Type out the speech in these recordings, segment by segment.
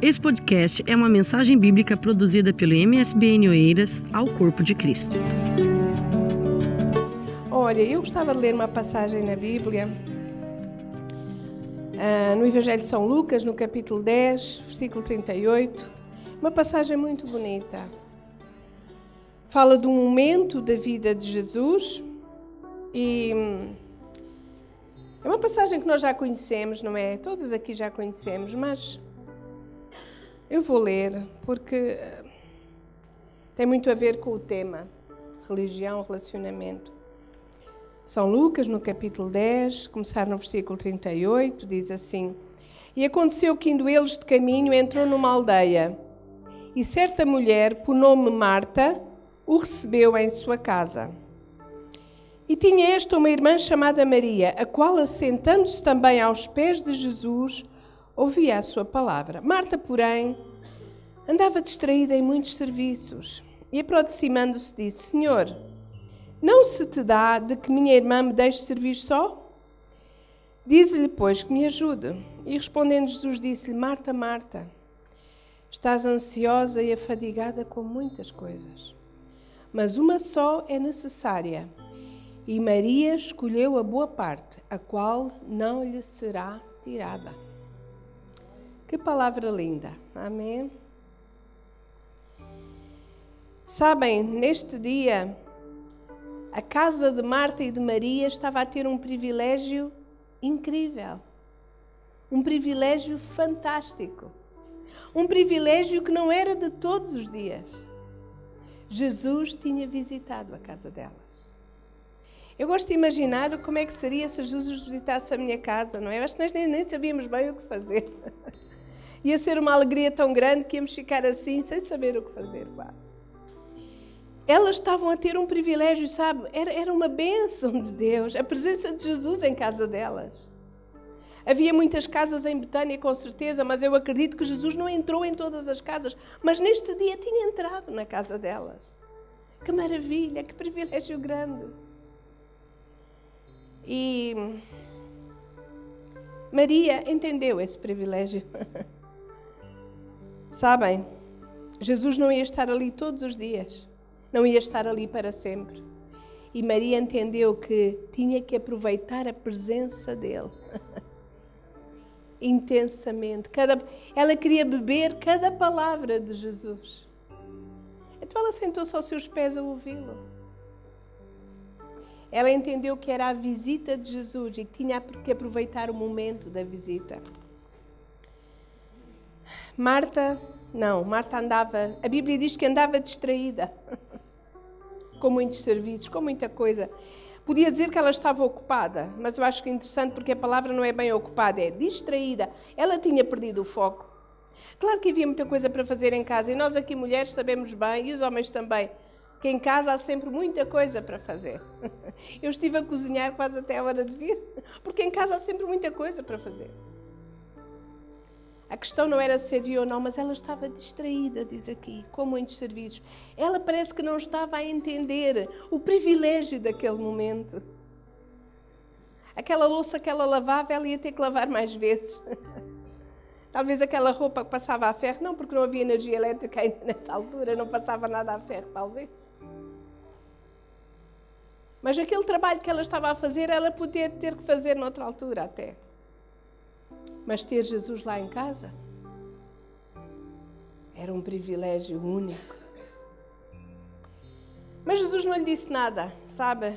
Esse podcast é uma mensagem bíblica produzida pelo MSBN Oeiras ao Corpo de Cristo. Olha, eu gostava de ler uma passagem na Bíblia, ah, no Evangelho de São Lucas, no capítulo 10, versículo 38. Uma passagem muito bonita. Fala de um momento da vida de Jesus e hum, é uma passagem que nós já conhecemos, não é? Todas aqui já conhecemos, mas eu vou ler porque eh, tem muito a ver com o tema religião, relacionamento. São Lucas, no capítulo 10, começar no versículo 38, diz assim: E aconteceu que, indo eles de caminho, entrou numa aldeia, e certa mulher, por nome Marta, o recebeu em sua casa. E tinha esta uma irmã chamada Maria, a qual, assentando-se também aos pés de Jesus, ouvia a sua palavra. Marta, porém, andava distraída em muitos serviços e, aproximando-se, disse: Senhor, não se te dá de que minha irmã me deixe servir só? Diz-lhe, pois, que me ajude. E respondendo Jesus, disse-lhe: Marta, Marta, estás ansiosa e afadigada com muitas coisas, mas uma só é necessária. E Maria escolheu a boa parte, a qual não lhe será tirada. Que palavra linda. Amém. Sabem, neste dia, a casa de Marta e de Maria estava a ter um privilégio incrível. Um privilégio fantástico. Um privilégio que não era de todos os dias. Jesus tinha visitado a casa delas. Eu gosto de imaginar como é que seria se Jesus visitasse a minha casa, não é? Acho que nós nem, nem sabíamos bem o que fazer. Ia ser uma alegria tão grande que íamos ficar assim, sem saber o que fazer, quase. Elas estavam a ter um privilégio, sabe? Era, era uma bênção de Deus, a presença de Jesus em casa delas. Havia muitas casas em Betânia, com certeza, mas eu acredito que Jesus não entrou em todas as casas, mas neste dia tinha entrado na casa delas. Que maravilha, que privilégio grande. E Maria entendeu esse privilégio. Sabem, Jesus não ia estar ali todos os dias, não ia estar ali para sempre. E Maria entendeu que tinha que aproveitar a presença dele intensamente. Cada, ela queria beber cada palavra de Jesus. Então ela sentou-se aos seus pés a ouvi-lo. Ela entendeu que era a visita de Jesus e que tinha que aproveitar o momento da visita. Marta, não, Marta andava, a Bíblia diz que andava distraída, com muitos serviços, com muita coisa. Podia dizer que ela estava ocupada, mas eu acho que é interessante porque a palavra não é bem ocupada, é distraída. Ela tinha perdido o foco. Claro que havia muita coisa para fazer em casa e nós aqui mulheres sabemos bem, e os homens também, que em casa há sempre muita coisa para fazer. Eu estive a cozinhar quase até a hora de vir, porque em casa há sempre muita coisa para fazer. A questão não era se havia ou não, mas ela estava distraída, diz aqui, com muitos serviços. Ela parece que não estava a entender o privilégio daquele momento. Aquela louça que ela lavava, ela ia ter que lavar mais vezes. Talvez aquela roupa que passava a ferro, não porque não havia energia elétrica ainda nessa altura, não passava nada a ferro, talvez. Mas aquele trabalho que ela estava a fazer, ela podia ter que fazer noutra altura até. Mas ter Jesus lá em casa era um privilégio único. Mas Jesus não lhe disse nada, sabe?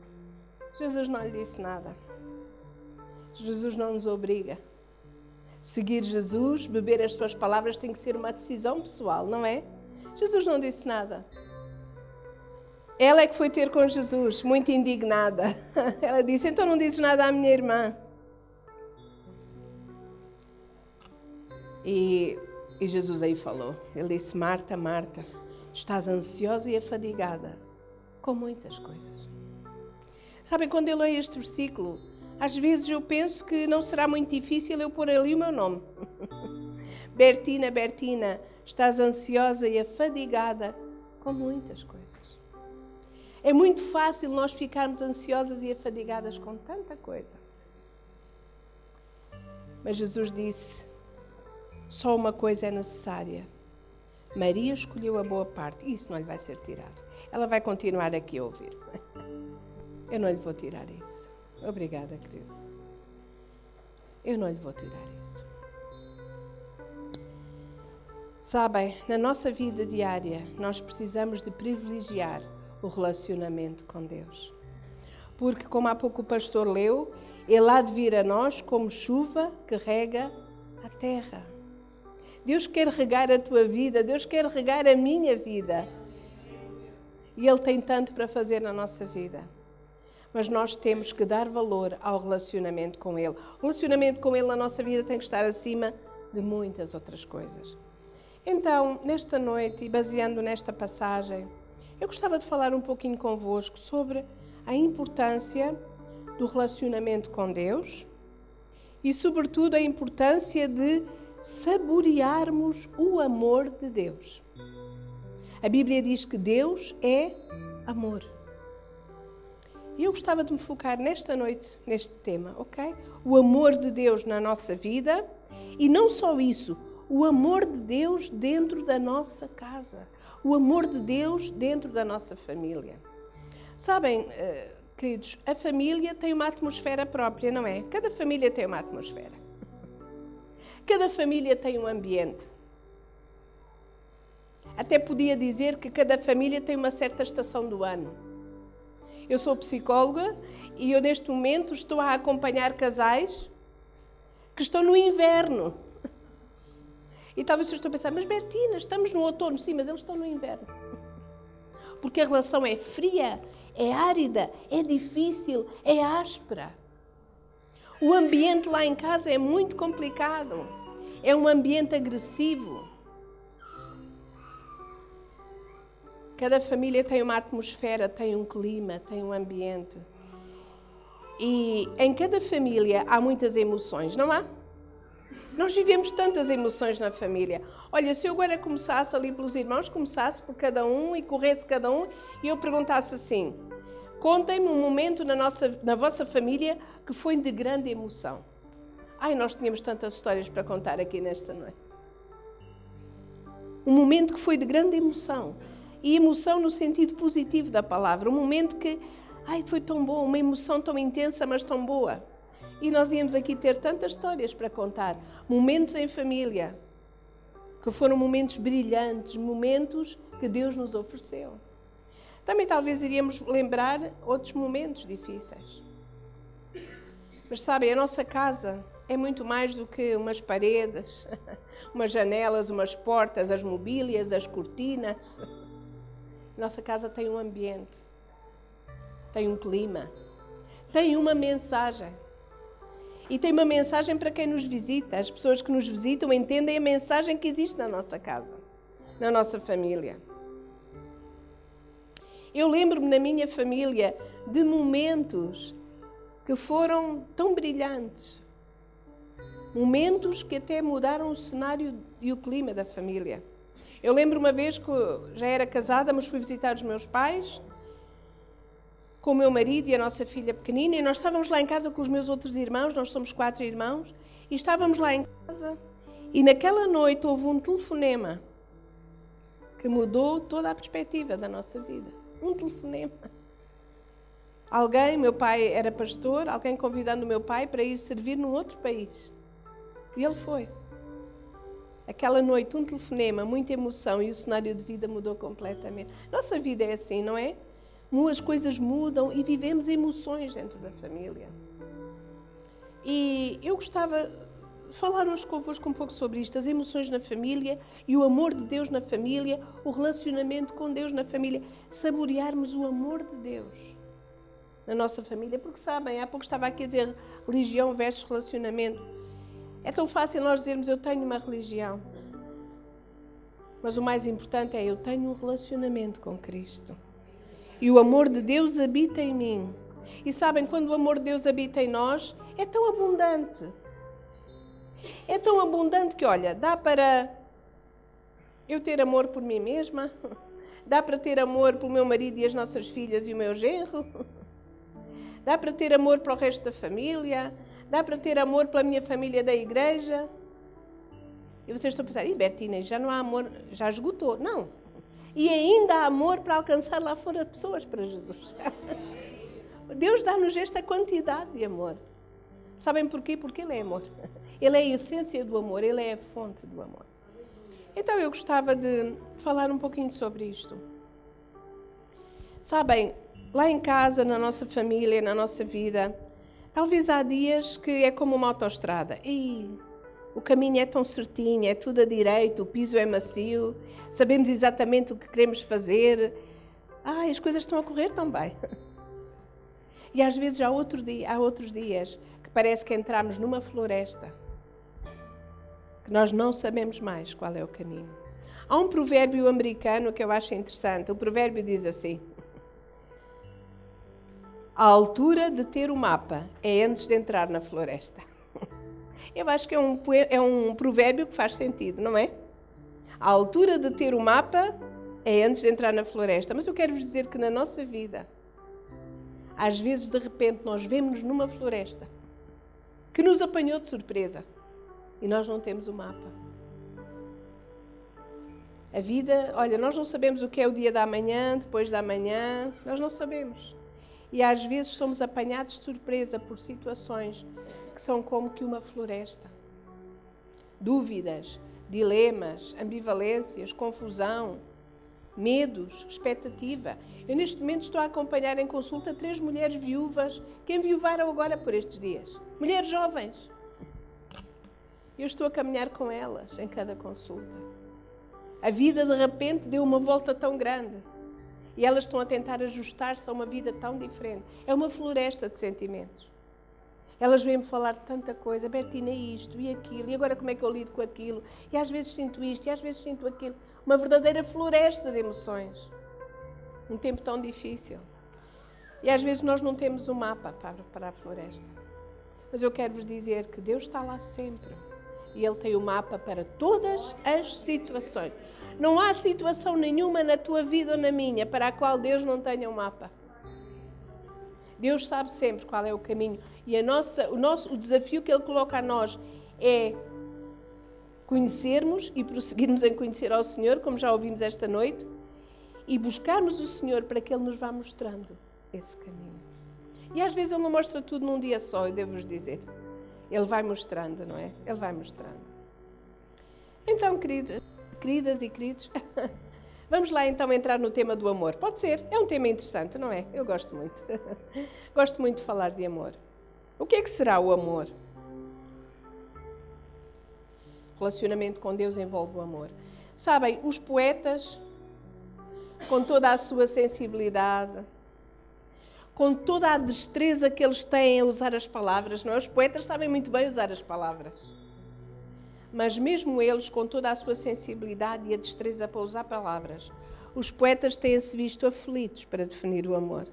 Jesus não lhe disse nada. Jesus não nos obriga. Seguir Jesus, beber as suas palavras tem que ser uma decisão pessoal, não é? Jesus não disse nada. Ela é que foi ter com Jesus, muito indignada. Ela disse: Então não dizes nada à minha irmã. E, e Jesus aí falou: Ele disse: Marta, Marta, estás ansiosa e afadigada com muitas coisas. Sabem, quando eu leio este versículo, às vezes eu penso que não será muito difícil eu pôr ali o meu nome. Bertina, Bertina, estás ansiosa e afadigada com muitas coisas. É muito fácil nós ficarmos ansiosas e afadigadas com tanta coisa. Mas Jesus disse: Só uma coisa é necessária. Maria escolheu a boa parte. Isso não lhe vai ser tirado. Ela vai continuar aqui a ouvir. Eu não lhe vou tirar isso. Obrigada, querido. Eu não lhe vou tirar isso. Sabem, na nossa vida diária, nós precisamos de privilegiar o relacionamento com Deus. Porque, como há pouco o pastor leu, Ele há de vir a nós como chuva que rega a terra. Deus quer regar a tua vida, Deus quer regar a minha vida. E Ele tem tanto para fazer na nossa vida. Mas nós temos que dar valor ao relacionamento com Ele. O relacionamento com Ele na nossa vida tem que estar acima de muitas outras coisas. Então, nesta noite, e baseando nesta passagem, eu gostava de falar um pouquinho convosco sobre a importância do relacionamento com Deus e, sobretudo, a importância de saborearmos o amor de Deus. A Bíblia diz que Deus é amor. E eu gostava de me focar nesta noite neste tema, ok? O amor de Deus na nossa vida e não só isso, o amor de Deus dentro da nossa casa, o amor de Deus dentro da nossa família. Sabem, eh, queridos, a família tem uma atmosfera própria, não é? Cada família tem uma atmosfera. Cada família tem um ambiente. Até podia dizer que cada família tem uma certa estação do ano. Eu sou psicóloga e eu neste momento estou a acompanhar casais que estão no inverno. E talvez vocês estão a pensar, mas Bertina, estamos no outono, sim, mas eles estão no inverno. Porque a relação é fria, é árida, é difícil, é áspera. O ambiente lá em casa é muito complicado. É um ambiente agressivo. Cada família tem uma atmosfera, tem um clima, tem um ambiente. E em cada família há muitas emoções, não há? Nós vivemos tantas emoções na família. Olha, se eu agora começasse ali pelos irmãos, começasse por cada um e corresse cada um e eu perguntasse assim: contem-me um momento na, nossa, na vossa família que foi de grande emoção. Ai, nós tínhamos tantas histórias para contar aqui nesta noite. Um momento que foi de grande emoção. E emoção no sentido positivo da palavra. Um momento que, ai, foi tão bom, uma emoção tão intensa, mas tão boa. E nós íamos aqui ter tantas histórias para contar. Momentos em família, que foram momentos brilhantes, momentos que Deus nos ofereceu. Também talvez iríamos lembrar outros momentos difíceis. Mas sabem, a nossa casa é muito mais do que umas paredes, umas janelas, umas portas, as mobílias, as cortinas. Nossa casa tem um ambiente, tem um clima, tem uma mensagem. E tem uma mensagem para quem nos visita. As pessoas que nos visitam entendem a mensagem que existe na nossa casa, na nossa família. Eu lembro-me na minha família de momentos que foram tão brilhantes. Momentos que até mudaram o cenário e o clima da família. Eu lembro uma vez que já era casada, mas fui visitar os meus pais com o meu marido e a nossa filha pequenina, e nós estávamos lá em casa com os meus outros irmãos, nós somos quatro irmãos, e estávamos lá em casa, e naquela noite houve um telefonema que mudou toda a perspectiva da nossa vida. Um telefonema. Alguém, meu pai era pastor, alguém convidando o meu pai para ir servir num outro país. E ele foi. Aquela noite, um telefonema, muita emoção e o cenário de vida mudou completamente. Nossa vida é assim, não é? as coisas mudam e vivemos emoções dentro da família. E eu gostava de falar hoje convosco um pouco sobre isto, as emoções na família e o amor de Deus na família, o relacionamento com Deus na família, saborearmos o amor de Deus na nossa família, porque sabem, há pouco estava aqui a dizer religião versus relacionamento. É tão fácil nós dizermos eu tenho uma religião. Mas o mais importante é eu tenho um relacionamento com Cristo e o amor de Deus habita em mim. E sabem, quando o amor de Deus habita em nós, é tão abundante. É tão abundante que, olha, dá para eu ter amor por mim mesma, dá para ter amor pelo meu marido e as nossas filhas e o meu genro, dá para ter amor para o resto da família, dá para ter amor pela minha família da igreja. E vocês estão a pensar, Bertina, já não há amor, já esgotou. Não. E ainda há amor para alcançar lá fora pessoas para Jesus. Deus dá-nos esta quantidade de amor. Sabem porquê? Porque Ele é amor. Ele é a essência do amor, Ele é a fonte do amor. Então eu gostava de falar um pouquinho sobre isto. Sabem, lá em casa, na nossa família, na nossa vida, talvez há dias que é como uma autoestrada. E o caminho é tão certinho, é tudo a direito, o piso é macio, sabemos exatamente o que queremos fazer. Ai, as coisas estão a correr tão bem. E às vezes há, outro dia, há outros dias que parece que entramos numa floresta, que nós não sabemos mais qual é o caminho. Há um provérbio americano que eu acho interessante. O provérbio diz assim: A altura de ter o mapa é antes de entrar na floresta. Eu acho que é um, é um provérbio que faz sentido, não é? A altura de ter o mapa é antes de entrar na floresta. Mas eu quero vos dizer que na nossa vida, às vezes, de repente, nós vemos-nos numa floresta que nos apanhou de surpresa e nós não temos o mapa. A vida, olha, nós não sabemos o que é o dia da manhã, depois da manhã, nós não sabemos. E às vezes somos apanhados de surpresa por situações que são como que uma floresta. Dúvidas, dilemas, ambivalências, confusão, medos, expectativa. Eu neste momento estou a acompanhar em consulta três mulheres viúvas que enviuvaram agora por estes dias. Mulheres jovens. Eu estou a caminhar com elas em cada consulta. A vida de repente deu uma volta tão grande. E elas estão a tentar ajustar-se a uma vida tão diferente. É uma floresta de sentimentos. Elas vêm-me falar de tanta coisa, Bertina, isto e aquilo, e agora como é que eu lido com aquilo? E às vezes sinto isto, e às vezes sinto aquilo uma verdadeira floresta de emoções. Um tempo tão difícil. E às vezes nós não temos um mapa para, para a floresta. Mas eu quero vos dizer que Deus está lá sempre. E Ele tem o um mapa para todas as situações. Não há situação nenhuma na tua vida ou na minha para a qual Deus não tenha um mapa. Deus sabe sempre qual é o caminho. E a nossa, o, nosso, o desafio que Ele coloca a nós é conhecermos e prosseguirmos em conhecer ao Senhor, como já ouvimos esta noite, e buscarmos o Senhor para que Ele nos vá mostrando esse caminho. E às vezes Ele não mostra tudo num dia só, eu devo-vos dizer. Ele vai mostrando, não é? Ele vai mostrando. Então, queridas, queridas e queridos, vamos lá então entrar no tema do amor. Pode ser, é um tema interessante, não é? Eu gosto muito. gosto muito de falar de amor. O que é que será o amor? Relacionamento com Deus envolve o amor. Sabem, os poetas, com toda a sua sensibilidade, com toda a destreza que eles têm a usar as palavras, não é? Os poetas sabem muito bem usar as palavras. Mas mesmo eles, com toda a sua sensibilidade e a destreza para usar palavras, os poetas têm-se visto aflitos para definir o amor.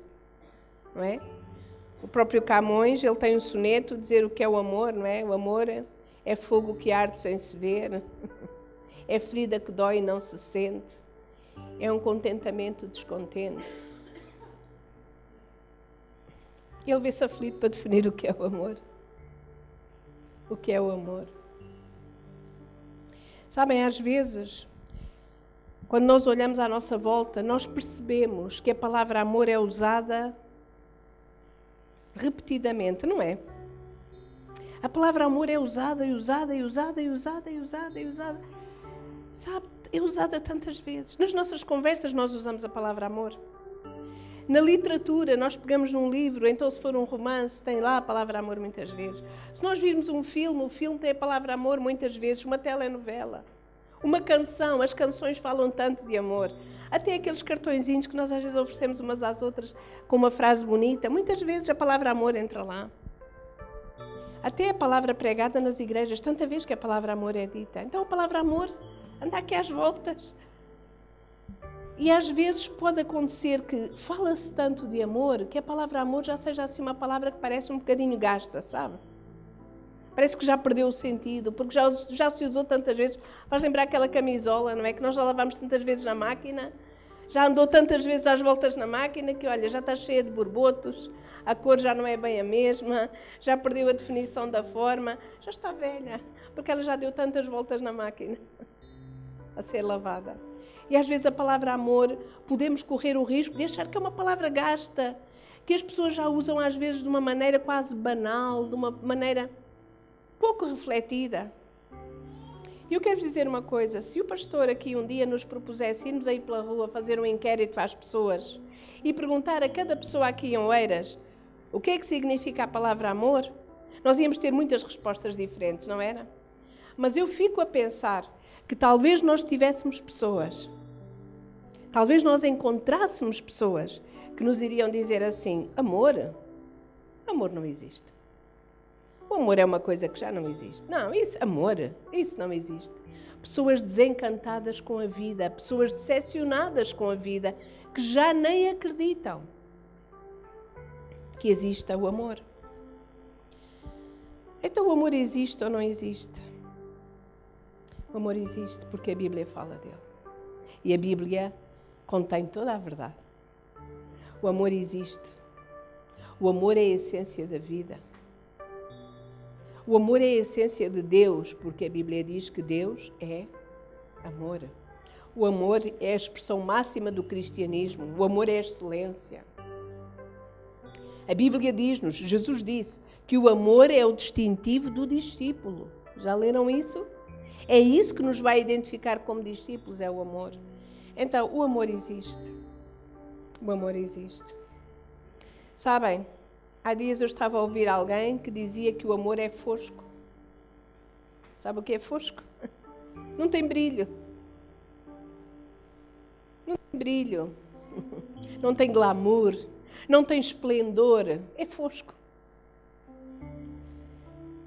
Não é? O próprio Camões, ele tem um soneto dizer o que é o amor, não é? O amor é fogo que arde sem se ver. É ferida que dói e não se sente. É um contentamento descontente. Ele vê-se aflito para definir o que é o amor. O que é o amor. Sabem, às vezes, quando nós olhamos à nossa volta, nós percebemos que a palavra amor é usada repetidamente, não é? A palavra amor é usada e usada e usada e usada e usada e usada. Sabe, é usada tantas vezes. Nas nossas conversas nós usamos a palavra amor. Na literatura, nós pegamos num livro, então se for um romance, tem lá a palavra amor muitas vezes. Se nós virmos um filme, o filme tem a palavra amor muitas vezes, uma telenovela. Uma canção, as canções falam tanto de amor. Até aqueles cartõezinhos que nós às vezes oferecemos umas às outras com uma frase bonita, muitas vezes a palavra amor entra lá. Até a palavra pregada nas igrejas, tanta vez que a palavra amor é dita. Então a palavra amor anda aqui às voltas. E às vezes pode acontecer que fala-se tanto de amor que a palavra amor já seja assim uma palavra que parece um bocadinho gasta, sabe? Parece que já perdeu o sentido, porque já, já se usou tantas vezes. Faz lembrar aquela camisola, não é? Que nós já lavamos tantas vezes na máquina, já andou tantas vezes às voltas na máquina que, olha, já está cheia de borbotos, a cor já não é bem a mesma, já perdeu a definição da forma, já está velha. porque ela já deu tantas voltas na máquina a ser lavada. E às vezes a palavra amor podemos correr o risco de achar que é uma palavra gasta, que as pessoas já usam às vezes de uma maneira quase banal, de uma maneira pouco refletida. E eu quero dizer uma coisa: se o pastor aqui um dia nos propusesse irmos aí pela rua fazer um inquérito às pessoas e perguntar a cada pessoa aqui em Oeiras o que é que significa a palavra amor, nós íamos ter muitas respostas diferentes, não era? Mas eu fico a pensar que talvez nós tivéssemos pessoas, talvez nós encontrássemos pessoas que nos iriam dizer assim: amor? Amor não existe. O amor é uma coisa que já não existe. Não, isso, amor, isso não existe. Pessoas desencantadas com a vida, pessoas decepcionadas com a vida, que já nem acreditam que exista o amor. Então o amor existe ou não existe? O amor existe porque a Bíblia fala dele. E a Bíblia contém toda a verdade. O amor existe. O amor é a essência da vida. O amor é a essência de Deus, porque a Bíblia diz que Deus é amor. O amor é a expressão máxima do cristianismo. O amor é a excelência. A Bíblia diz-nos, Jesus disse, que o amor é o distintivo do discípulo. Já leram isso? É isso que nos vai identificar como discípulos, é o amor. Então, o amor existe. O amor existe. Sabem, Há dias eu estava a ouvir alguém que dizia que o amor é fosco. Sabe o que é fosco? Não tem brilho. Não tem brilho. Não tem glamour. Não tem esplendor. É fosco.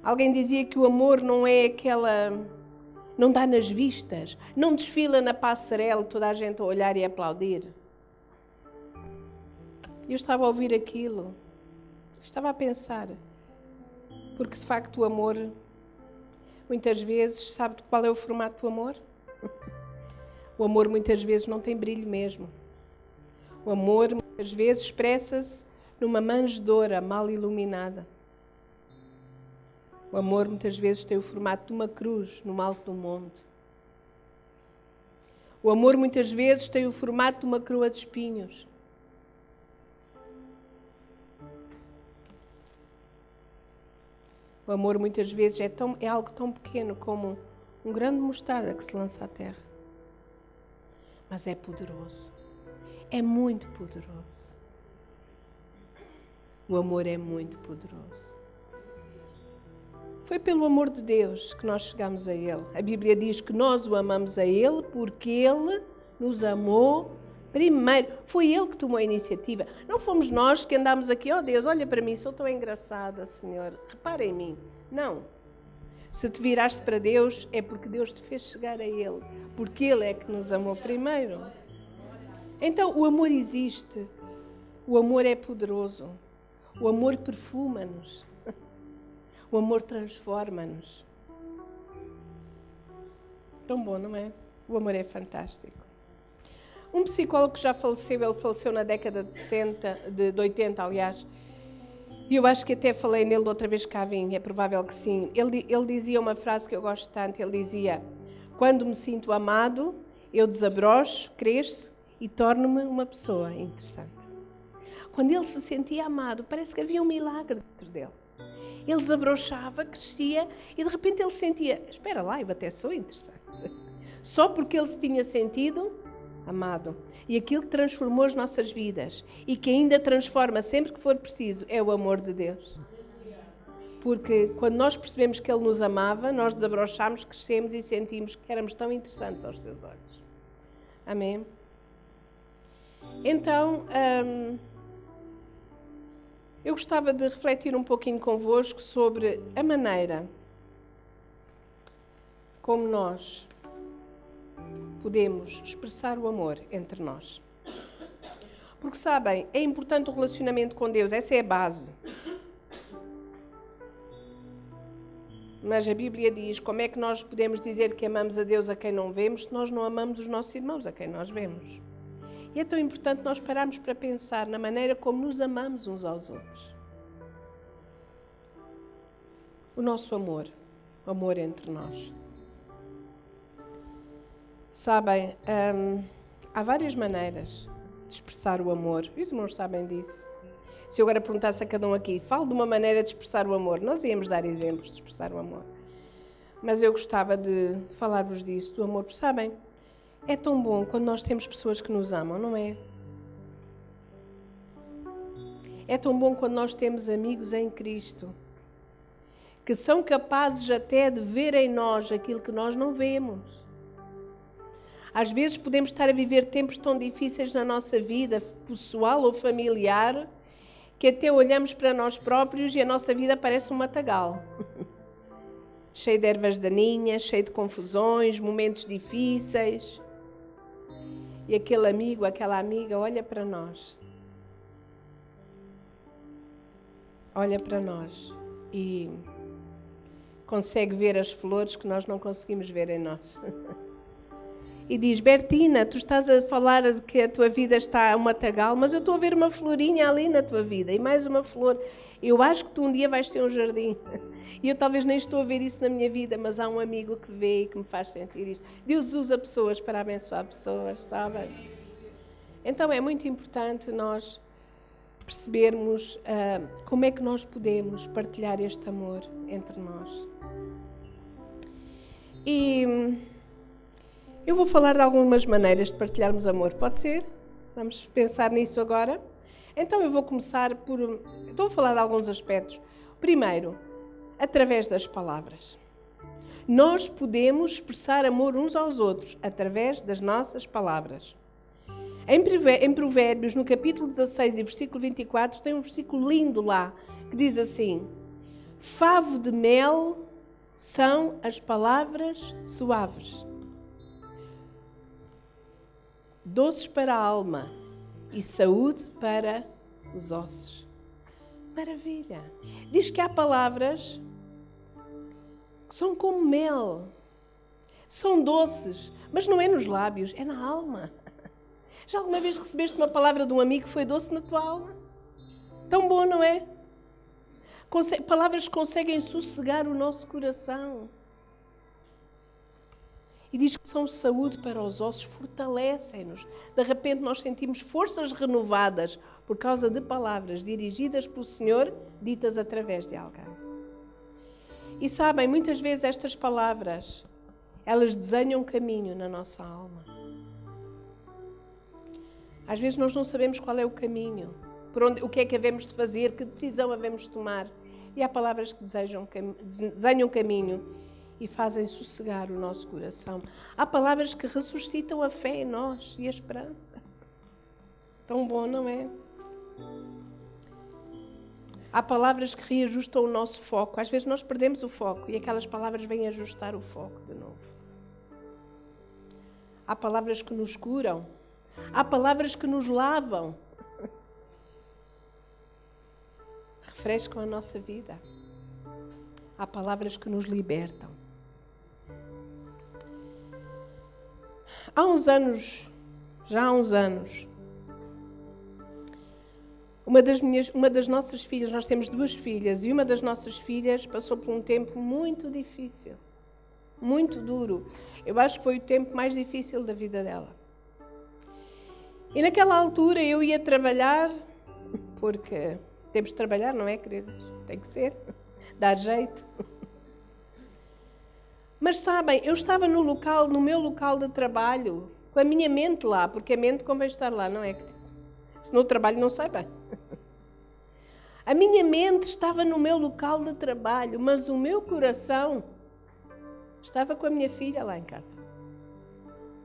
Alguém dizia que o amor não é aquela. Não dá nas vistas. Não desfila na passarela toda a gente a olhar e a aplaudir. Eu estava a ouvir aquilo Estava a pensar, porque de facto o amor, muitas vezes, sabe qual é o formato do amor? O amor muitas vezes não tem brilho mesmo. O amor muitas vezes expressa-se numa manjedoura mal iluminada. O amor muitas vezes tem o formato de uma cruz no alto do monte. O amor muitas vezes tem o formato de uma crua de espinhos. O amor muitas vezes é, tão, é algo tão pequeno como um grande mostarda que se lança à terra. Mas é poderoso. É muito poderoso. O amor é muito poderoso. Foi pelo amor de Deus que nós chegamos a Ele. A Bíblia diz que nós o amamos a Ele porque Ele nos amou Primeiro, foi ele que tomou a iniciativa. Não fomos nós que andámos aqui, oh Deus, olha para mim, sou tão engraçada, Senhor, repara em mim. Não. Se te viraste para Deus, é porque Deus te fez chegar a Ele, porque Ele é que nos amou primeiro. Então, o amor existe. O amor é poderoso. O amor perfuma-nos. O amor transforma-nos. Tão bom, não é? O amor é fantástico. Um psicólogo que já faleceu, ele faleceu na década de 70, de, de 80, aliás, e eu acho que até falei nele outra vez cá vim, é provável que sim. Ele, ele dizia uma frase que eu gosto tanto, ele dizia, quando me sinto amado, eu desabrocho, cresço e torno-me uma pessoa interessante. Quando ele se sentia amado, parece que havia um milagre dentro dele. Ele desabrochava, crescia e de repente ele sentia: espera lá, eu até sou interessante. Só porque ele se tinha sentido amado. E aquilo que transformou as nossas vidas e que ainda transforma sempre que for preciso é o amor de Deus. Porque quando nós percebemos que Ele nos amava, nós desabrochamos, crescemos e sentimos que éramos tão interessantes aos seus olhos. Amém? Então, hum, eu gostava de refletir um pouquinho convosco sobre a maneira como nós podemos expressar o amor entre nós. Porque sabem, é importante o relacionamento com Deus, essa é a base. Mas a Bíblia diz: como é que nós podemos dizer que amamos a Deus a quem não vemos se nós não amamos os nossos irmãos a quem nós vemos? E é tão importante nós pararmos para pensar na maneira como nos amamos uns aos outros. O nosso amor. amor entre nós. Sabem, hum, há várias maneiras de expressar o amor. Os irmãos sabem disso. Se eu agora perguntasse a cada um aqui, fale de uma maneira de expressar o amor, nós íamos dar exemplos de expressar o amor. Mas eu gostava de falar-vos disso, do amor, porque sabem, é tão bom quando nós temos pessoas que nos amam, não é? É tão bom quando nós temos amigos em Cristo que são capazes até de ver em nós aquilo que nós não vemos. Às vezes podemos estar a viver tempos tão difíceis na nossa vida, pessoal ou familiar, que até olhamos para nós próprios e a nossa vida parece um matagal. cheio de ervas daninhas, cheio de confusões, momentos difíceis. E aquele amigo, aquela amiga olha para nós. Olha para nós e consegue ver as flores que nós não conseguimos ver em nós. e diz: Bertina, tu estás a falar de que a tua vida está a matagal, mas eu estou a ver uma florinha ali na tua vida e mais uma flor. Eu acho que tu um dia vais ser um jardim. E eu talvez nem estou a ver isso na minha vida, mas há um amigo que vê e que me faz sentir isto. Deus usa pessoas para abençoar pessoas, sabem? Então é muito importante nós percebermos uh, como é que nós podemos partilhar este amor entre nós. E eu vou falar de algumas maneiras de partilharmos amor, pode ser? Vamos pensar nisso agora? Então eu vou começar por. Estou a falar de alguns aspectos. Primeiro, através das palavras. Nós podemos expressar amor uns aos outros através das nossas palavras. Em Provérbios, no capítulo 16 e versículo 24, tem um versículo lindo lá que diz assim: Favo de mel são as palavras suaves doces para a alma e saúde para os ossos. Maravilha! Diz que há palavras são como mel, são doces, mas não é nos lábios, é na alma. Já alguma vez recebeste uma palavra de um amigo que foi doce na tua alma? Tão bom, não é? palavras que conseguem sossegar o nosso coração. E diz que são saúde para os ossos, fortalecem-nos. De repente nós sentimos forças renovadas por causa de palavras dirigidas pelo Senhor, ditas através de alguém. E sabem, muitas vezes estas palavras, elas desenham um caminho na nossa alma. Às vezes nós não sabemos qual é o caminho, por onde, o que é que havemos de fazer, que decisão havemos de tomar. E há palavras que desejam, desenham caminho e fazem sossegar o nosso coração. Há palavras que ressuscitam a fé em nós e a esperança. Tão bom, não é? Há palavras que reajustam o nosso foco. Às vezes nós perdemos o foco e aquelas palavras vêm ajustar o foco de novo. Há palavras que nos curam. Há palavras que nos lavam. Refrescam a nossa vida. Há palavras que nos libertam. Há uns anos, já há uns anos, uma das, minhas, uma das nossas filhas, nós temos duas filhas, e uma das nossas filhas passou por um tempo muito difícil, muito duro. Eu acho que foi o tempo mais difícil da vida dela. E naquela altura eu ia trabalhar, porque temos de trabalhar, não é, queridas? Tem que ser, dar jeito. Mas sabem, eu estava no local, no meu local de trabalho, com a minha mente lá, porque a mente convém estar lá, não é? Se no trabalho não sai bem. A minha mente estava no meu local de trabalho, mas o meu coração estava com a minha filha lá em casa.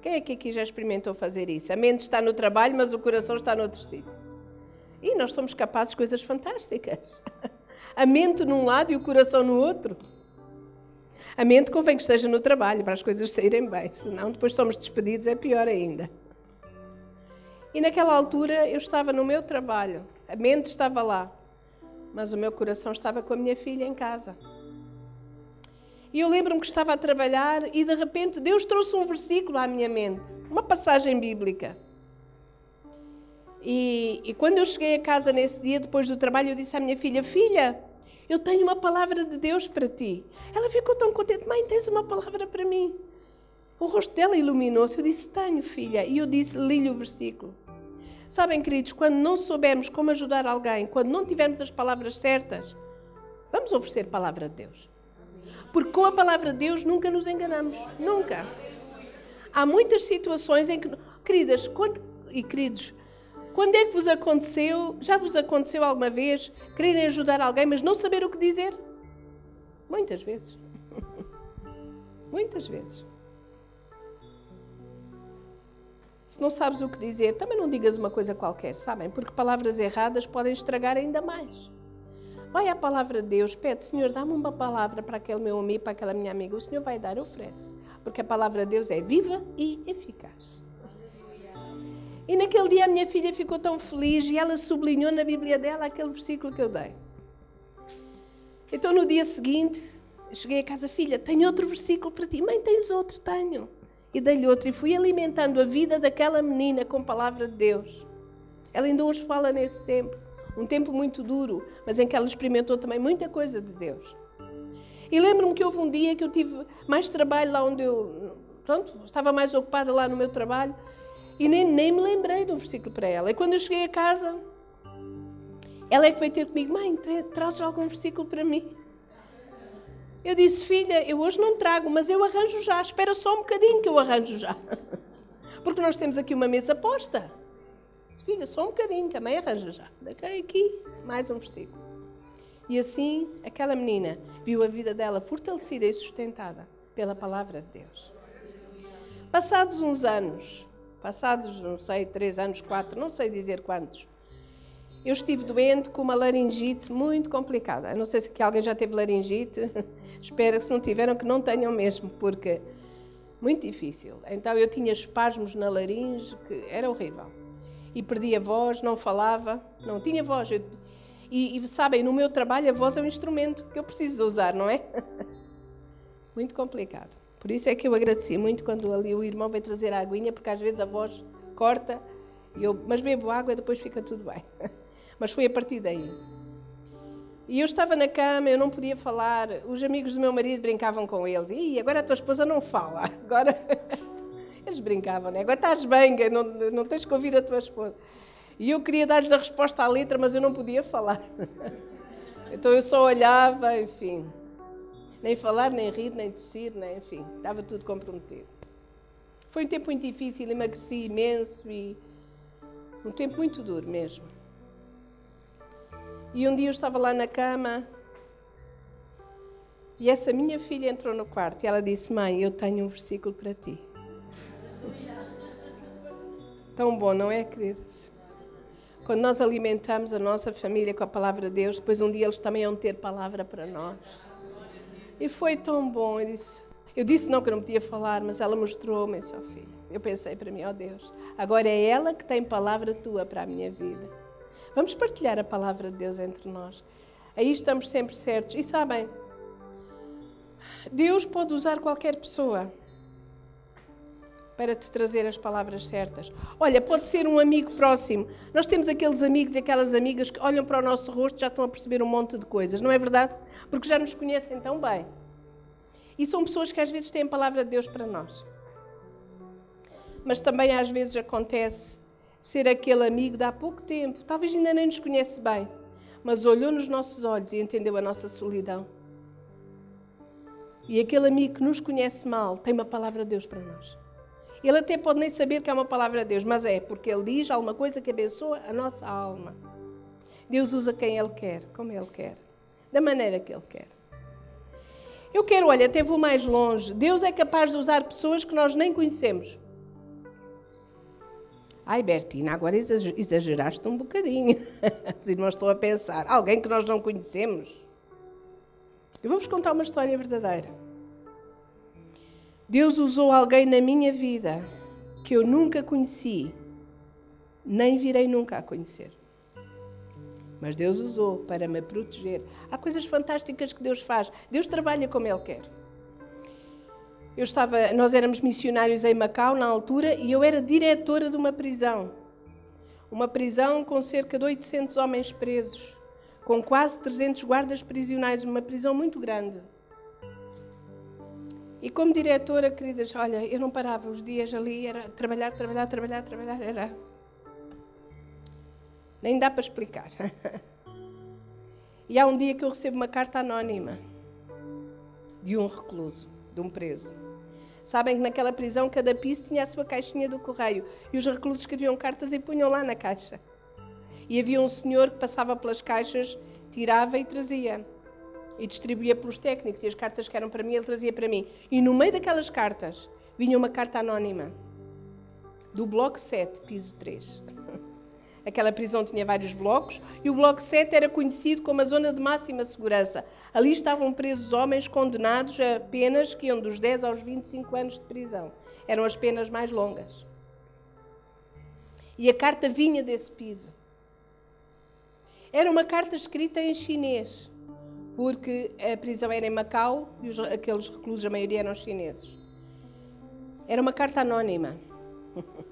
Quem é que aqui já experimentou fazer isso? A mente está no trabalho, mas o coração está noutro sítio. E nós somos capazes de coisas fantásticas. A mente num lado e o coração no outro. A mente convém que esteja no trabalho para as coisas saírem bem, senão depois somos despedidos, é pior ainda. E naquela altura eu estava no meu trabalho, a mente estava lá, mas o meu coração estava com a minha filha em casa. E eu lembro-me que estava a trabalhar e de repente Deus trouxe um versículo à minha mente, uma passagem bíblica. E, e quando eu cheguei a casa nesse dia, depois do trabalho, eu disse à minha filha: Filha, Eu tenho uma palavra de Deus para ti. Ela ficou tão contente: Mãe, tens uma palavra para mim. O rosto dela iluminou-se. Eu disse: Tenho, filha. E eu disse: Li-lhe o versículo. Sabem, queridos, quando não soubermos como ajudar alguém, quando não tivermos as palavras certas, vamos oferecer a palavra de Deus. Porque com a palavra de Deus nunca nos enganamos. Nunca. Há muitas situações em que, queridas quando, e queridos, quando é que vos aconteceu, já vos aconteceu alguma vez, quererem ajudar alguém, mas não saber o que dizer? Muitas vezes. Muitas vezes. Se não sabes o que dizer, também não digas uma coisa qualquer, sabem? Porque palavras erradas podem estragar ainda mais. Vai à palavra de Deus, pede, Senhor, dá-me uma palavra para aquele meu amigo, para aquela minha amiga. O Senhor vai dar, oferece. Porque a palavra de Deus é viva e eficaz. E naquele dia a minha filha ficou tão feliz e ela sublinhou na Bíblia dela aquele versículo que eu dei. Então no dia seguinte, cheguei a casa, filha, tenho outro versículo para ti. Mãe, tens outro? Tenho e dei-lhe outro, e fui alimentando a vida daquela menina com a palavra de Deus. Ela ainda hoje fala nesse tempo, um tempo muito duro, mas em que ela experimentou também muita coisa de Deus. E lembro-me que houve um dia que eu tive mais trabalho lá onde eu, pronto, estava mais ocupada lá no meu trabalho, e nem, nem me lembrei de um versículo para ela. E quando eu cheguei a casa, ela é que veio ter comigo, mãe, trazes algum versículo para mim? Eu disse, filha, eu hoje não trago, mas eu arranjo já. Espera só um bocadinho que eu arranjo já. Porque nós temos aqui uma mesa posta. Filha, só um bocadinho que a mãe arranja já. Daqui aqui, mais um versículo. E assim, aquela menina viu a vida dela fortalecida e sustentada pela palavra de Deus. Passados uns anos, passados, não sei, três anos, quatro, não sei dizer quantos, eu estive doente com uma laringite muito complicada. Eu não sei se aqui alguém já teve laringite. Espero que se não tiveram que não tenham mesmo, porque muito difícil. Então eu tinha espasmos na laringe que era horrível. E perdia a voz, não falava, não tinha voz. Eu, e, e, sabem, no meu trabalho a voz é um instrumento que eu preciso usar, não é? muito complicado. Por isso é que eu agradeci muito quando ali o irmão veio trazer a aguinha, porque às vezes a voz corta, eu, mas bebo água e depois fica tudo bem. mas foi a partir daí. E eu estava na cama, eu não podia falar. Os amigos do meu marido brincavam com eles. E agora a tua esposa não fala. Agora. Eles brincavam, né? Agora estás bem, não, não tens que ouvir a tua esposa. E eu queria dar-lhes a resposta à letra, mas eu não podia falar. Então eu só olhava, enfim. Nem falar, nem rir, nem tossir, nem, enfim. Estava tudo comprometido. Foi um tempo muito difícil, emagreci imenso e. Um tempo muito duro mesmo. E um dia eu estava lá na cama e essa minha filha entrou no quarto e ela disse: Mãe, eu tenho um versículo para ti. Tão bom, não é, queridos? Quando nós alimentamos a nossa família com a palavra de Deus, depois um dia eles também vão ter palavra para nós. E foi tão bom. Eu disse, eu disse não que eu não podia falar, mas ela mostrou-me, seu filho. Eu pensei para mim, ó oh Deus, agora é ela que tem palavra tua para a minha vida. Vamos partilhar a palavra de Deus entre nós. Aí estamos sempre certos. E sabem, Deus pode usar qualquer pessoa para te trazer as palavras certas. Olha, pode ser um amigo próximo. Nós temos aqueles amigos e aquelas amigas que olham para o nosso rosto e já estão a perceber um monte de coisas, não é verdade? Porque já nos conhecem tão bem. E são pessoas que às vezes têm a palavra de Deus para nós. Mas também às vezes acontece ser aquele amigo de há pouco tempo, talvez ainda nem nos conhece bem, mas olhou nos nossos olhos e entendeu a nossa solidão. E aquele amigo que nos conhece mal tem uma palavra de Deus para nós. Ele até pode nem saber que é uma palavra de Deus, mas é porque ele diz alguma coisa que abençoa a nossa alma. Deus usa quem Ele quer, como Ele quer, da maneira que Ele quer. Eu quero, olha, até vou mais longe. Deus é capaz de usar pessoas que nós nem conhecemos. Ai, Bertina, agora exageraste um bocadinho. Os irmãos estão a pensar. Alguém que nós não conhecemos. Eu vou-vos contar uma história verdadeira. Deus usou alguém na minha vida que eu nunca conheci, nem virei nunca a conhecer. Mas Deus usou para me proteger. Há coisas fantásticas que Deus faz. Deus trabalha como Ele quer. Eu estava, nós éramos missionários em Macau na altura e eu era diretora de uma prisão. Uma prisão com cerca de 800 homens presos, com quase 300 guardas prisionais, uma prisão muito grande. E como diretora, queridas, olha, eu não parava os dias ali, era trabalhar, trabalhar, trabalhar, trabalhar, era. Nem dá para explicar. e há um dia que eu recebo uma carta anónima de um recluso, de um preso. Sabem que naquela prisão cada piso tinha a sua caixinha do correio e os reclusos escreviam cartas e punham lá na caixa. E havia um senhor que passava pelas caixas, tirava e trazia. E distribuía pelos técnicos. E as cartas que eram para mim, ele trazia para mim. E no meio daquelas cartas vinha uma carta anónima do bloco 7, piso 3. Aquela prisão tinha vários blocos e o bloco 7 era conhecido como a zona de máxima segurança. Ali estavam presos homens condenados a penas que iam dos 10 aos 25 anos de prisão. Eram as penas mais longas. E a carta vinha desse piso. Era uma carta escrita em chinês, porque a prisão era em Macau e os, aqueles reclusos, a maioria eram chineses. Era uma carta anónima.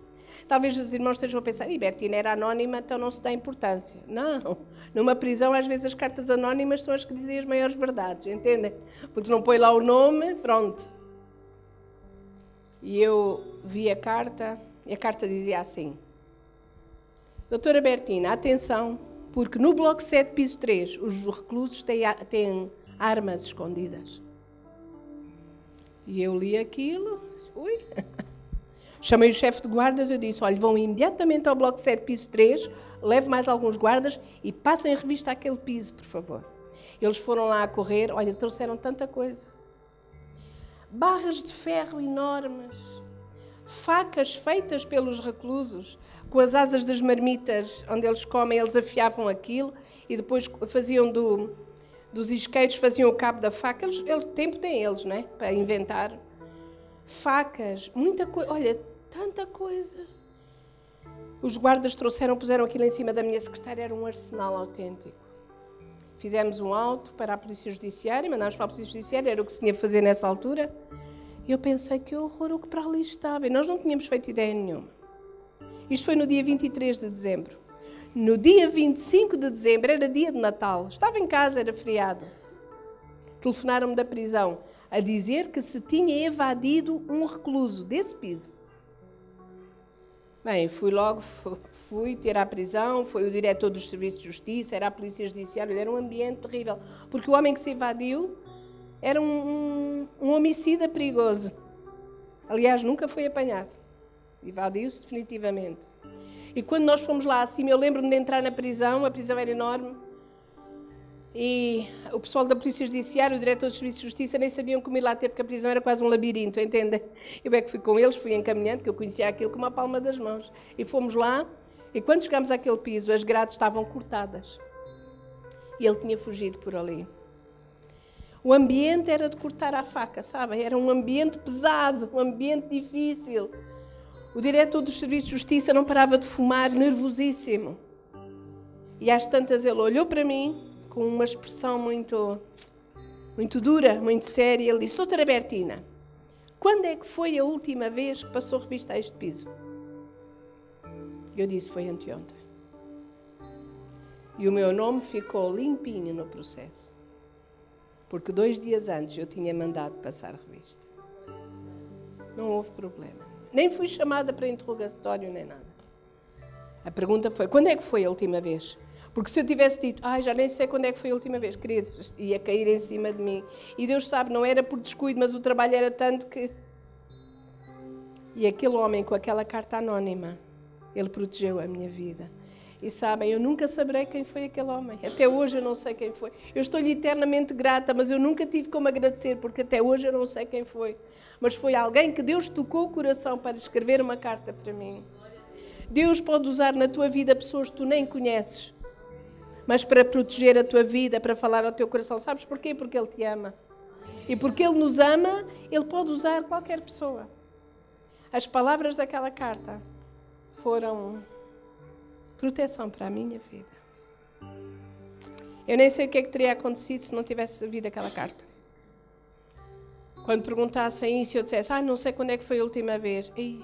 Talvez os irmãos estejam a pensar, Bertina era anónima, então não se dá importância. Não. Numa prisão, às vezes as cartas anónimas são as que dizem as maiores verdades, entendem? Porque não põe lá o nome, pronto. E eu vi a carta, e a carta dizia assim: Doutora Bertina, atenção, porque no bloco 7, piso 3, os reclusos têm, têm armas escondidas. E eu li aquilo, ui. Chamei o chefe de guardas e disse: Olha, vão imediatamente ao bloco 7, piso 3, leve mais alguns guardas e passem em revista aquele piso, por favor. Eles foram lá a correr, olha, trouxeram tanta coisa. Barras de ferro enormes, facas feitas pelos reclusos, com as asas das marmitas onde eles comem, eles afiavam aquilo e depois faziam do, dos isqueiros, faziam o cabo da faca. Eles, eles, tempo têm eles, não é? Para inventar. Facas, muita coisa. Olha, tanta coisa. Os guardas trouxeram, puseram aquilo em cima da minha secretária, era um arsenal autêntico. Fizemos um auto para a Polícia Judiciária, mandámos para a Polícia Judiciária, era o que se tinha a fazer nessa altura. E eu pensei que horror o que para ali estava. E nós não tínhamos feito ideia nenhuma. Isto foi no dia 23 de dezembro. No dia 25 de dezembro, era dia de Natal, estava em casa, era feriado. Telefonaram-me da prisão a dizer que se tinha evadido um recluso desse piso. Bem, fui logo, fui ter à prisão, foi o diretor dos serviços de justiça, era a polícia judiciária, era um ambiente terrível. Porque o homem que se evadiu era um, um, um homicida perigoso. Aliás, nunca foi apanhado. Evadiu-se definitivamente. E quando nós fomos lá acima, eu lembro-me de entrar na prisão, a prisão era enorme, e o pessoal da Polícia Judiciária, o diretor dos Serviços de Justiça, nem sabiam como ir lá ter, porque a prisão era quase um labirinto, entendem? Eu é que fui com eles, fui encaminhando, que eu conhecia aquilo como a palma das mãos. E fomos lá, e quando chegámos àquele piso, as grades estavam cortadas. E ele tinha fugido por ali. O ambiente era de cortar a faca, sabem? Era um ambiente pesado, um ambiente difícil. O diretor dos Serviços de Justiça não parava de fumar, nervosíssimo. E às tantas ele olhou para mim com uma expressão muito, muito dura, muito séria. Ele disse: Doutora Bertina, quando é que foi a última vez que passou revista a este piso? Eu disse: Foi anteontem. E o meu nome ficou limpinho no processo. Porque dois dias antes eu tinha mandado passar revista. Não houve problema. Nem fui chamada para interrogatório nem nada. A pergunta foi: quando é que foi a última vez? Porque se eu tivesse dito, ai, já nem sei quando é que foi a última vez, queridos, ia cair em cima de mim. E Deus sabe, não era por descuido, mas o trabalho era tanto que. E aquele homem com aquela carta anónima, ele protegeu a minha vida. E sabem, eu nunca saberei quem foi aquele homem. Até hoje eu não sei quem foi. Eu estou-lhe eternamente grata, mas eu nunca tive como agradecer, porque até hoje eu não sei quem foi. Mas foi alguém que Deus tocou o coração para escrever uma carta para mim. Deus pode usar na tua vida pessoas que tu nem conheces mas para proteger a tua vida, para falar ao teu coração. Sabes porquê? Porque Ele te ama. E porque Ele nos ama, Ele pode usar qualquer pessoa. As palavras daquela carta foram proteção para a minha vida. Eu nem sei o que é que teria acontecido se não tivesse havido aquela carta. Quando perguntassem isso, eu dissesse, ah, não sei quando é que foi a última vez. Ih,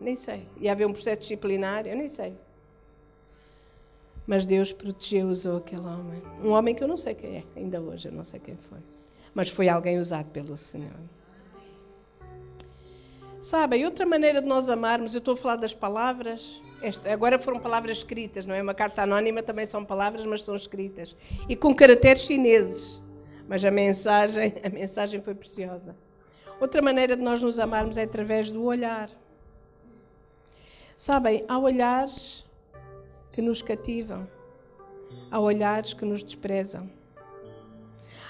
nem sei. Ia haver um processo disciplinar, eu nem sei. Mas Deus protegeu, usou aquele homem. Um homem que eu não sei quem é, ainda hoje eu não sei quem foi. Mas foi alguém usado pelo Senhor. Sabem, outra maneira de nós amarmos, eu estou a falar das palavras, esta, agora foram palavras escritas, não é? Uma carta anónima também são palavras, mas são escritas. E com caracteres chineses. Mas a mensagem, a mensagem foi preciosa. Outra maneira de nós nos amarmos é através do olhar. Sabem, há olhares que nos cativam, há olhares que nos desprezam,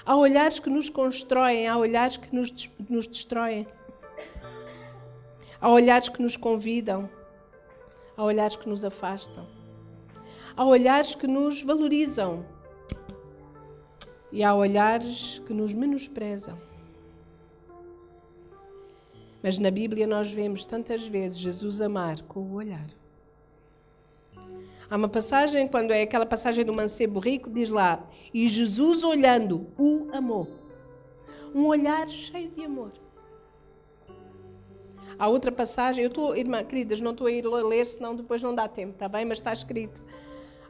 há olhares que nos constroem, há olhares que nos, nos destroem. Há olhares que nos convidam, há olhares que nos afastam, há olhares que nos valorizam e há olhares que nos menosprezam. Mas na Bíblia nós vemos tantas vezes Jesus amar com o olhar. Há uma passagem, quando é aquela passagem do mancebo rico, diz lá: E Jesus olhando, o amou. Um olhar cheio de amor. Há outra passagem, eu estou, irmã, queridas, não estou a ir ler, senão depois não dá tempo, está bem? Mas está escrito.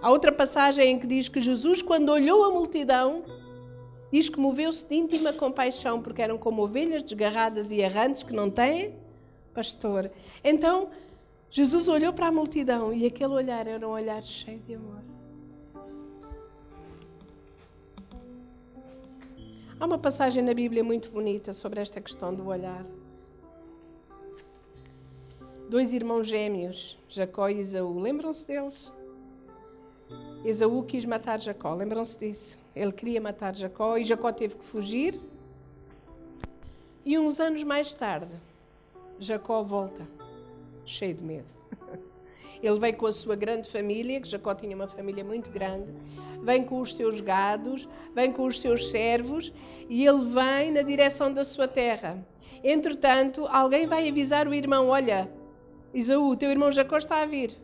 Há outra passagem em que diz que Jesus, quando olhou a multidão, diz que moveu-se de íntima compaixão, porque eram como ovelhas desgarradas e errantes que não têm pastor. Então, Jesus olhou para a multidão e aquele olhar era um olhar cheio de amor. Há uma passagem na Bíblia muito bonita sobre esta questão do olhar dois irmãos gêmeos, Jacó e Esaú. Lembram-se deles? Esaú quis matar Jacó, lembram-se disso? Ele queria matar Jacó e Jacó teve que fugir. E uns anos mais tarde, Jacó volta, cheio de medo. Ele vem com a sua grande família, que Jacó tinha uma família muito grande, vem com os seus gados, vem com os seus servos e ele vem na direção da sua terra. Entretanto, alguém vai avisar o irmão: Olha, Isaú, teu irmão Jacó está a vir.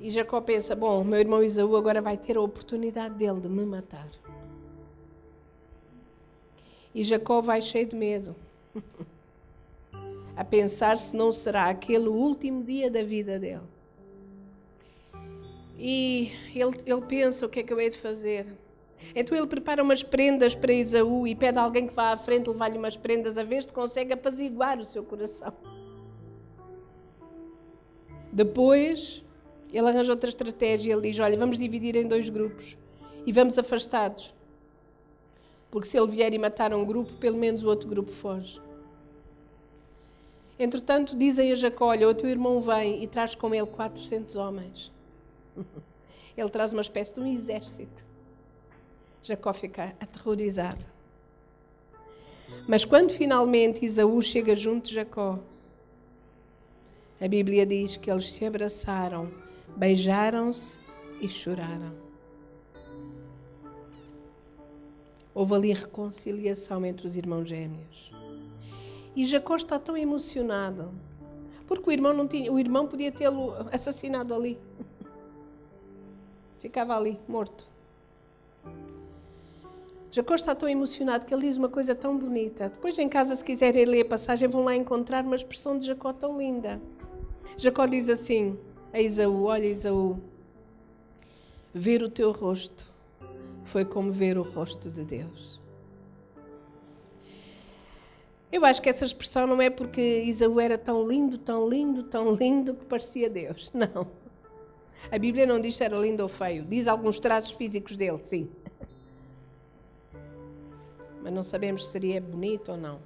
E Jacó pensa: bom, meu irmão Isaú agora vai ter a oportunidade dele de me matar. E Jacó vai cheio de medo, a pensar se não será aquele o último dia da vida dele. E ele, ele pensa: o que é que eu hei de fazer? Então ele prepara umas prendas para Esaú e pede a alguém que vá à frente levar-lhe umas prendas a ver se consegue apaziguar o seu coração. Depois, ele arranja outra estratégia. Ele diz: Olha, vamos dividir em dois grupos e vamos afastados. Porque se ele vier e matar um grupo, pelo menos o outro grupo foge. Entretanto, dizem a Jacó: Olha, o teu irmão vem e traz com ele 400 homens. Ele traz uma espécie de um exército. Jacó fica aterrorizado. Mas quando finalmente Isaú chega junto de Jacó, a Bíblia diz que eles se abraçaram, beijaram-se e choraram. Houve ali reconciliação entre os irmãos gêmeos. E Jacó está tão emocionado, porque o irmão não tinha, o irmão podia tê-lo assassinado ali. Ficava ali, morto. Jacó está tão emocionado que ele diz uma coisa tão bonita. Depois, em casa, se quiserem ler a passagem, vão lá encontrar uma expressão de Jacó tão linda. Jacó diz assim a Isaú: Olha, Isaú, ver o teu rosto foi como ver o rosto de Deus. Eu acho que essa expressão não é porque Isaú era tão lindo, tão lindo, tão lindo que parecia Deus. Não. A Bíblia não diz se era lindo ou feio. Diz alguns traços físicos dele, sim mas não sabemos se seria bonito ou não.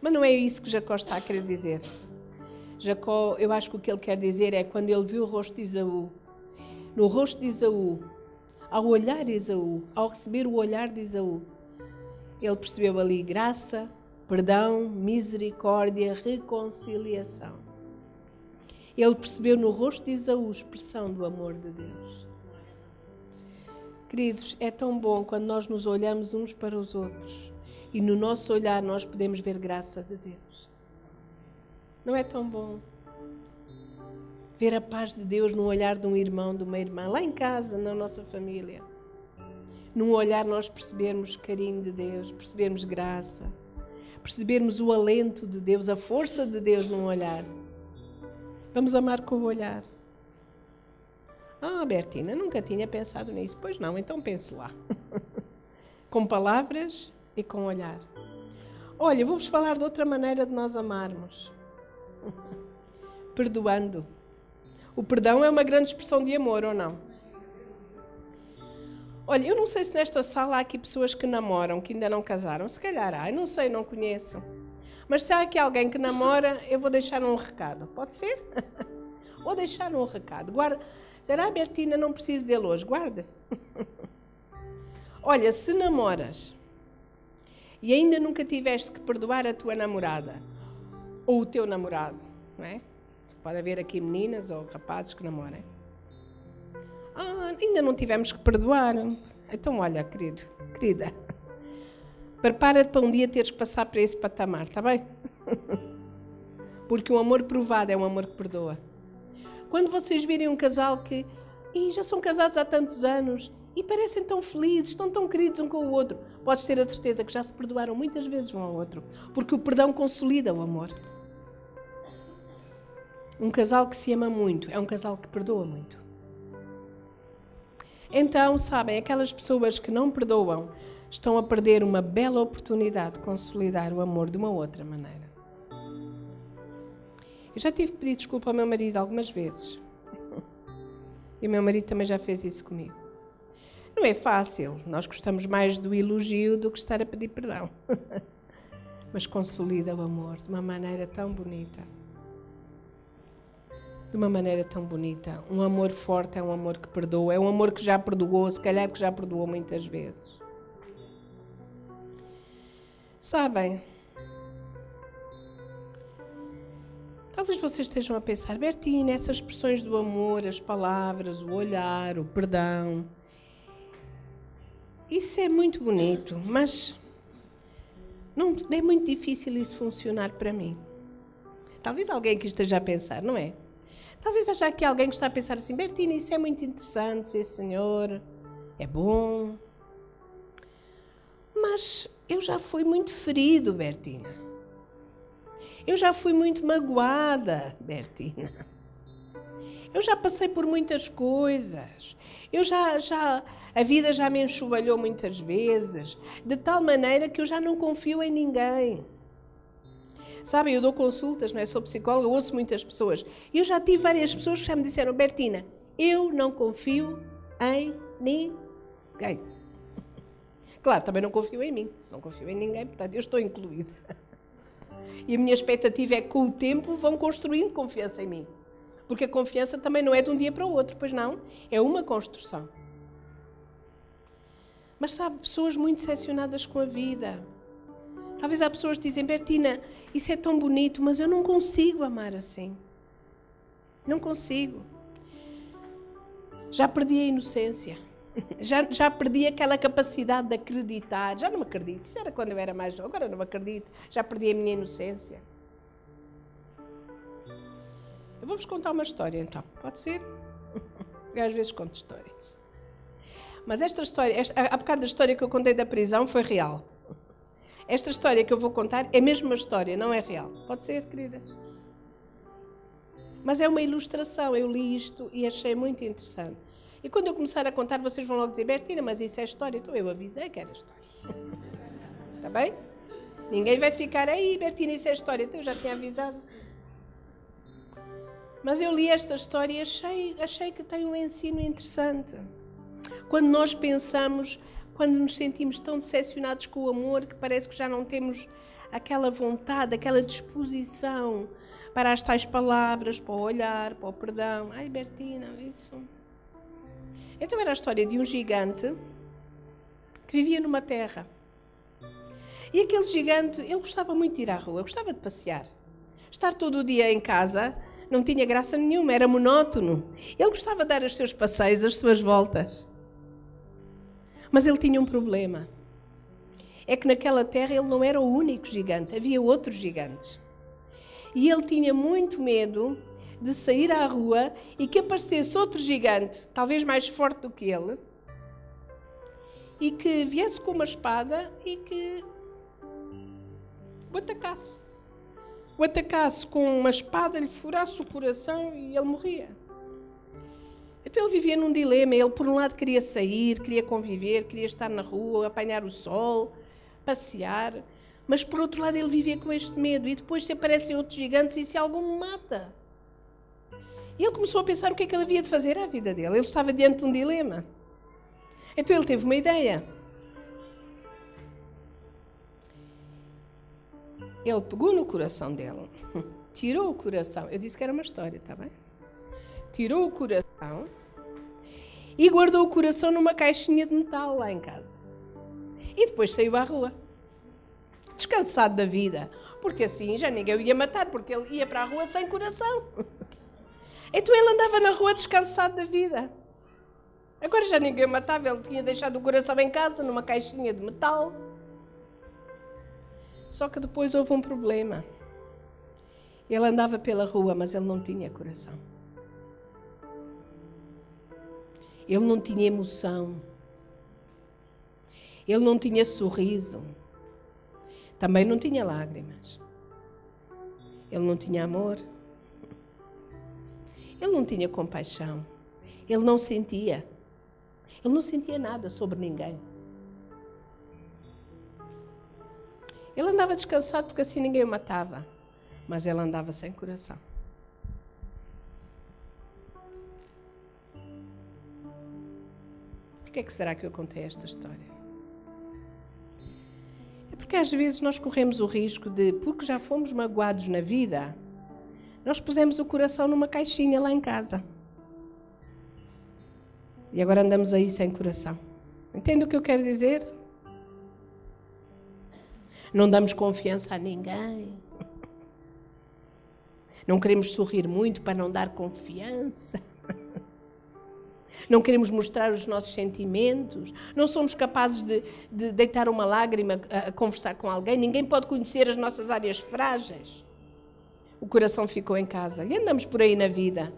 Mas não é isso que Jacó está a querer dizer. Jacó, eu acho que o que ele quer dizer é quando ele viu o rosto de Isaú, no rosto de Isaú, ao olhar de Isaú, ao receber o olhar de Isaú, ele percebeu ali graça, perdão, misericórdia, reconciliação. Ele percebeu no rosto de Isaú expressão do amor de Deus. Queridos, é tão bom quando nós nos olhamos uns para os outros e no nosso olhar nós podemos ver graça de Deus. Não é tão bom ver a paz de Deus no olhar de um irmão, de uma irmã, lá em casa, na nossa família. Num olhar nós percebermos carinho de Deus, percebermos graça, percebermos o alento de Deus, a força de Deus num olhar. Vamos amar com o olhar. Ah, Bertina, nunca tinha pensado nisso. Pois não, então pense lá. com palavras e com olhar. Olha, vou-vos falar de outra maneira de nós amarmos. Perdoando. O perdão é uma grande expressão de amor, ou não? Olha, eu não sei se nesta sala há aqui pessoas que namoram, que ainda não casaram. Se calhar há, eu não sei, não conheço. Mas se há aqui alguém que namora, eu vou deixar um recado. Pode ser? vou deixar um recado. Guarda. Será, Bertina, não preciso dele hoje? Guarda. Olha, se namoras e ainda nunca tiveste que perdoar a tua namorada ou o teu namorado, não é? Pode haver aqui meninas ou rapazes que namorem. Ah, ainda não tivemos que perdoar. Então, olha, querido, querida, prepara-te para um dia teres que passar para esse patamar, está bem? Porque o amor provado é um amor que perdoa. Quando vocês virem um casal que e já são casados há tantos anos e parecem tão felizes, estão tão queridos um com o outro, podes ter a certeza que já se perdoaram muitas vezes um ao outro, porque o perdão consolida o amor. Um casal que se ama muito é um casal que perdoa muito. Então, sabem, aquelas pessoas que não perdoam estão a perder uma bela oportunidade de consolidar o amor de uma outra maneira. Eu já tive que pedir desculpa ao meu marido algumas vezes. E o meu marido também já fez isso comigo. Não é fácil, nós gostamos mais do elogio do que estar a pedir perdão. Mas consolida o amor de uma maneira tão bonita de uma maneira tão bonita. Um amor forte é um amor que perdoa, é um amor que já perdoou, se calhar que já perdoou muitas vezes. Sabem? Talvez vocês estejam a pensar, Bertina, essas expressões do amor, as palavras, o olhar, o perdão. Isso é muito bonito, mas não é muito difícil isso funcionar para mim. Talvez alguém que esteja a pensar, não é? Talvez haja aqui alguém que está a pensar assim: Bertina, isso é muito interessante, sim senhor, é bom. Mas eu já fui muito ferido, Bertina. Eu já fui muito magoada, Bertina. Eu já passei por muitas coisas. Eu já, já, a vida já me enxovalhou muitas vezes, de tal maneira que eu já não confio em ninguém. Sabem, eu dou consultas, não é? Sou psicóloga, ouço muitas pessoas. E eu já tive várias pessoas que já me disseram, Bertina, eu não confio em ninguém. Claro, também não confio em mim. Se não confio em ninguém, portanto, eu estou incluída. E a minha expectativa é que com o tempo vão construindo confiança em mim. Porque a confiança também não é de um dia para o outro, pois não? É uma construção. Mas sabe, pessoas muito decepcionadas com a vida. Talvez há pessoas que dizem, Bertina, isso é tão bonito, mas eu não consigo amar assim. Não consigo. Já perdi a inocência. Já, já perdi aquela capacidade de acreditar. Já não acredito. Isso era quando eu era mais jovem. Agora não acredito. Já perdi a minha inocência. Eu vou-vos contar uma história então. Pode ser? Eu às vezes conto histórias. Mas esta história, esta, há bocado da história que eu contei da prisão foi real. Esta história que eu vou contar é mesmo uma história, não é real. Pode ser, queridas? Mas é uma ilustração. Eu li isto e achei muito interessante. E quando eu começar a contar, vocês vão logo dizer, Bertina, mas isso é história. Então eu avisei que era história. Está bem? Ninguém vai ficar aí, Bertina, isso é história. Então eu já tinha avisado. Mas eu li esta história e achei, achei que tem um ensino interessante. Quando nós pensamos quando nos sentimos tão decepcionados com o amor que parece que já não temos aquela vontade, aquela disposição para as tais palavras, para o olhar, para o perdão. Ai, Bertina, isso. Então era a história de um gigante que vivia numa terra. E aquele gigante, ele gostava muito de ir à rua, gostava de passear. Estar todo o dia em casa não tinha graça nenhuma, era monótono. Ele gostava de dar os seus passeios, as suas voltas. Mas ele tinha um problema. É que naquela terra ele não era o único gigante, havia outros gigantes. E ele tinha muito medo de sair à rua e que aparecesse outro gigante, talvez mais forte do que ele, e que viesse com uma espada e que o atacasse. O atacasse com uma espada, lhe furasse o coração e ele morria. Então ele vivia num dilema. Ele, por um lado, queria sair, queria conviver, queria estar na rua, apanhar o sol, passear. Mas, por outro lado, ele vivia com este medo. E depois, se aparecem outros gigantes, e se algum me mata? E ele começou a pensar o que é que ele havia de fazer à vida dele. Ele estava diante de um dilema. Então ele teve uma ideia. Ele pegou no coração dele, tirou o coração. Eu disse que era uma história, está bem? Tirou o coração e guardou o coração numa caixinha de metal lá em casa. E depois saiu à rua, descansado da vida, porque assim já ninguém o ia matar, porque ele ia para a rua sem coração. Então ele andava na rua descansado da vida. Agora já ninguém matava, ele tinha deixado o coração em casa, numa caixinha de metal. Só que depois houve um problema. Ele andava pela rua, mas ele não tinha coração. Ele não tinha emoção. Ele não tinha sorriso. Também não tinha lágrimas. Ele não tinha amor. Ele não tinha compaixão. Ele não sentia. Ele não sentia nada sobre ninguém. Ele andava descansado porque assim ninguém o matava. Mas ele andava sem coração. Por que, é que será que eu contei esta história? É porque às vezes nós corremos o risco de, porque já fomos magoados na vida, nós pusemos o coração numa caixinha lá em casa. E agora andamos aí sem coração. Entende o que eu quero dizer? Não damos confiança a ninguém. Não queremos sorrir muito para não dar confiança. Não queremos mostrar os nossos sentimentos. Não somos capazes de, de deitar uma lágrima a, a conversar com alguém. Ninguém pode conhecer as nossas áreas frágeis. O coração ficou em casa. E andamos por aí na vida,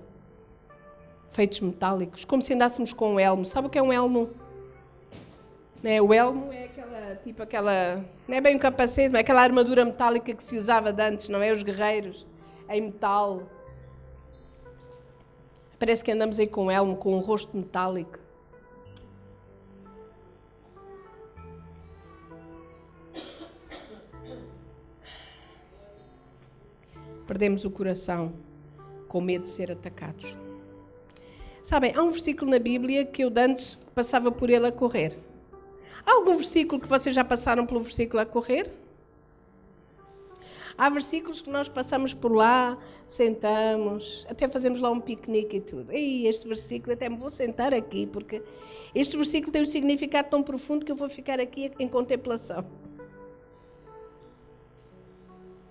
feitos metálicos, como se andássemos com um elmo. Sabe o que é um elmo? Né? O elmo é aquela, tipo aquela, não é bem um capacete, mas é aquela armadura metálica que se usava de antes, não é? Os guerreiros, em metal. Parece que andamos aí com elmo, com um rosto metálico. Perdemos o coração com medo de ser atacados. Sabem, há um versículo na Bíblia que eu antes passava por ele a correr. Há algum versículo que vocês já passaram pelo versículo a correr? Há versículos que nós passamos por lá, sentamos, até fazemos lá um piquenique e tudo. E este versículo, até me vou sentar aqui, porque este versículo tem um significado tão profundo que eu vou ficar aqui em contemplação.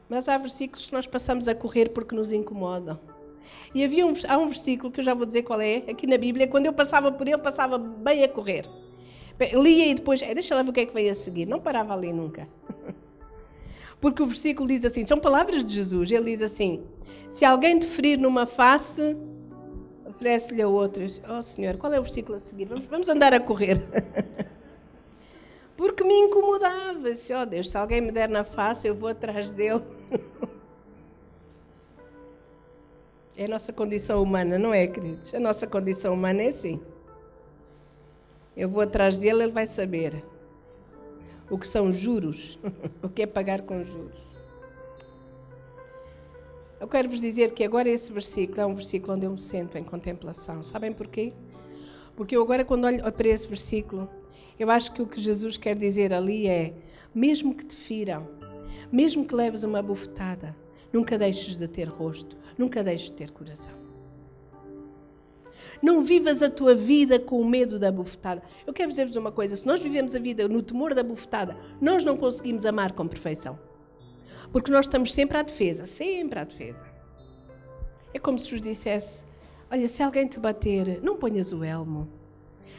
Mas há versículos que nós passamos a correr porque nos incomodam. E havia um, há um versículo que eu já vou dizer qual é, aqui na Bíblia, quando eu passava por ele, passava bem a correr. Lia e depois, é, deixa lá ver o que é que vem a seguir. Não parava ali nunca. Porque o versículo diz assim: são palavras de Jesus. Ele diz assim: se alguém te ferir numa face, oferece-lhe a outra. Oh Senhor, qual é o versículo a seguir? Vamos, vamos andar a correr. Porque me incomodava. Se, oh Deus, se alguém me der na face, eu vou atrás dele. É a nossa condição humana, não é, queridos? A nossa condição humana é assim. Eu vou atrás dele, ele vai saber o que são juros, o que é pagar com juros. Eu quero vos dizer que agora esse versículo é um versículo onde eu me sento em contemplação. Sabem porquê? Porque eu agora, quando olho para esse versículo, eu acho que o que Jesus quer dizer ali é: mesmo que te firam, mesmo que leves uma bufetada, nunca deixes de ter rosto, nunca deixes de ter coração. Não vivas a tua vida com o medo da bufetada. Eu quero dizer-vos uma coisa: se nós vivemos a vida no temor da bufetada, nós não conseguimos amar com perfeição. Porque nós estamos sempre à defesa sempre à defesa. É como se vos dissesse: olha, se alguém te bater, não ponhas o elmo,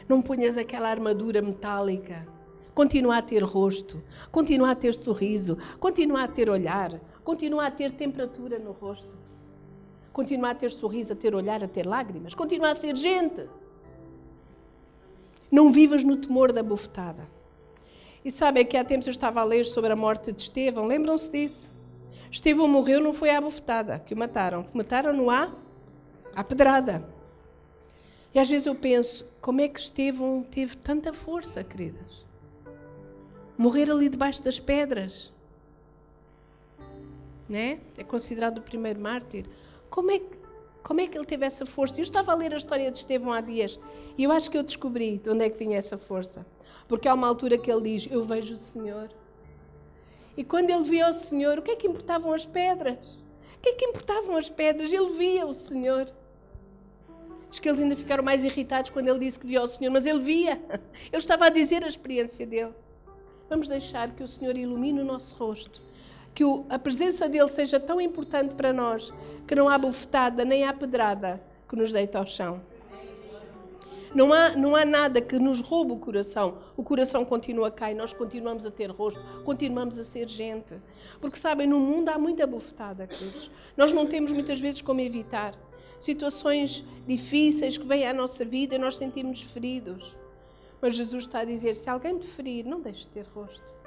não ponhas aquela armadura metálica. Continua a ter rosto, continua a ter sorriso, continua a ter olhar, continua a ter temperatura no rosto. Continuar a ter sorriso, a ter olhar, a ter lágrimas. Continuar a ser gente. Não vivas no temor da bufetada. E sabem que há tempos eu estava a ler sobre a morte de Estevão. Lembram-se disso? Estevão morreu, não foi à bufetada que o mataram. Mataram-no à, à pedrada. E às vezes eu penso, como é que Estevão teve tanta força, queridas? Morrer ali debaixo das pedras. Né? É considerado o primeiro mártir. Como é, que, como é que ele teve essa força? Eu estava a ler a história de Estevão há dias e eu acho que eu descobri de onde é que vinha essa força. Porque há uma altura que ele diz: Eu vejo o Senhor. E quando ele via o Senhor, o que é que importavam as pedras? O que é que importavam as pedras? Ele via o Senhor. Diz que eles ainda ficaram mais irritados quando ele disse que via o Senhor, mas ele via. Ele estava a dizer a experiência dele. Vamos deixar que o Senhor ilumine o nosso rosto. Que a presença dele seja tão importante para nós que não há bufetada nem há pedrada que nos deita ao chão. Não há, não há nada que nos roube o coração. O coração continua cá e nós continuamos a ter rosto, continuamos a ser gente. Porque sabem, no mundo há muita bufetada, queridos. Nós não temos muitas vezes como evitar situações difíceis que vêm à nossa vida e nós sentimos feridos. Mas Jesus está a dizer: se alguém te ferir, não deixe de ter rosto.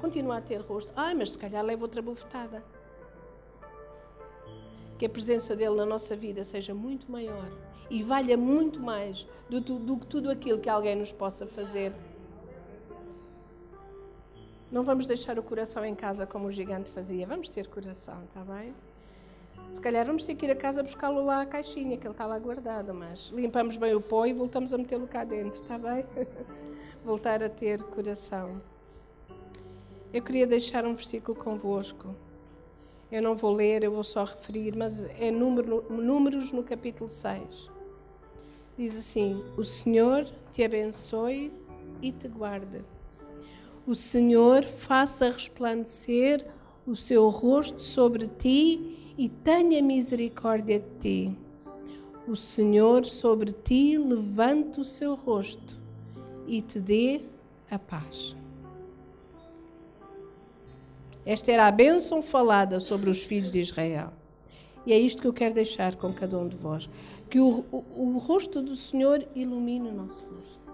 Continua a ter rosto. Ah, mas se calhar leva outra bufetada. Que a presença dele na nossa vida seja muito maior e valha muito mais do, do que tudo aquilo que alguém nos possa fazer. Não vamos deixar o coração em casa como o gigante fazia. Vamos ter coração, está bem? Se calhar vamos ter que ir a casa buscá-lo lá à caixinha, que ele está lá guardado, mas limpamos bem o pó e voltamos a metê-lo cá dentro, está bem? Voltar a ter coração. Eu queria deixar um versículo convosco. Eu não vou ler, eu vou só referir, mas é número, Números no capítulo 6. Diz assim: O Senhor te abençoe e te guarde. O Senhor faça resplandecer o seu rosto sobre ti e tenha misericórdia de ti. O Senhor sobre ti levante o seu rosto e te dê a paz. Esta era a bênção falada sobre os filhos de Israel. E é isto que eu quero deixar com cada um de vós: que o, o, o rosto do Senhor ilumine o nosso rosto.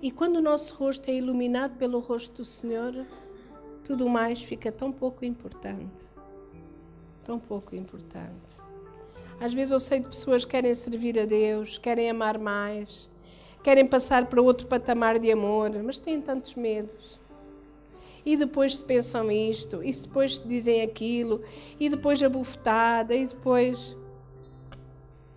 E quando o nosso rosto é iluminado pelo rosto do Senhor, tudo mais fica tão pouco importante tão pouco importante. Às vezes eu sei de pessoas que querem servir a Deus, querem amar mais, querem passar para outro patamar de amor, mas têm tantos medos. E depois se pensam isto, e depois se dizem aquilo, e depois a bufetada, e depois.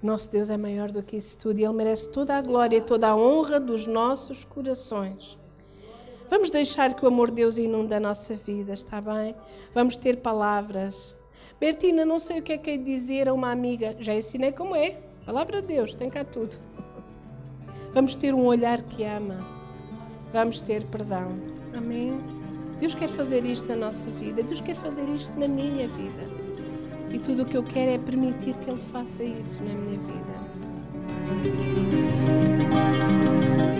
Nosso Deus é maior do que isso tudo e Ele merece toda a glória e toda a honra dos nossos corações. Vamos deixar que o amor de Deus inunde a nossa vida, está bem? Vamos ter palavras Bertina, não sei o que é que é dizer a uma amiga. Já ensinei como é. Palavra de Deus, tem cá tudo. Vamos ter um olhar que ama. Vamos ter perdão. Amém? Deus quer fazer isto na nossa vida. Deus quer fazer isto na minha vida. E tudo o que eu quero é permitir que Ele faça isso na minha vida.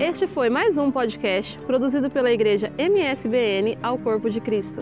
Este foi mais um podcast produzido pela Igreja MSBN ao Corpo de Cristo.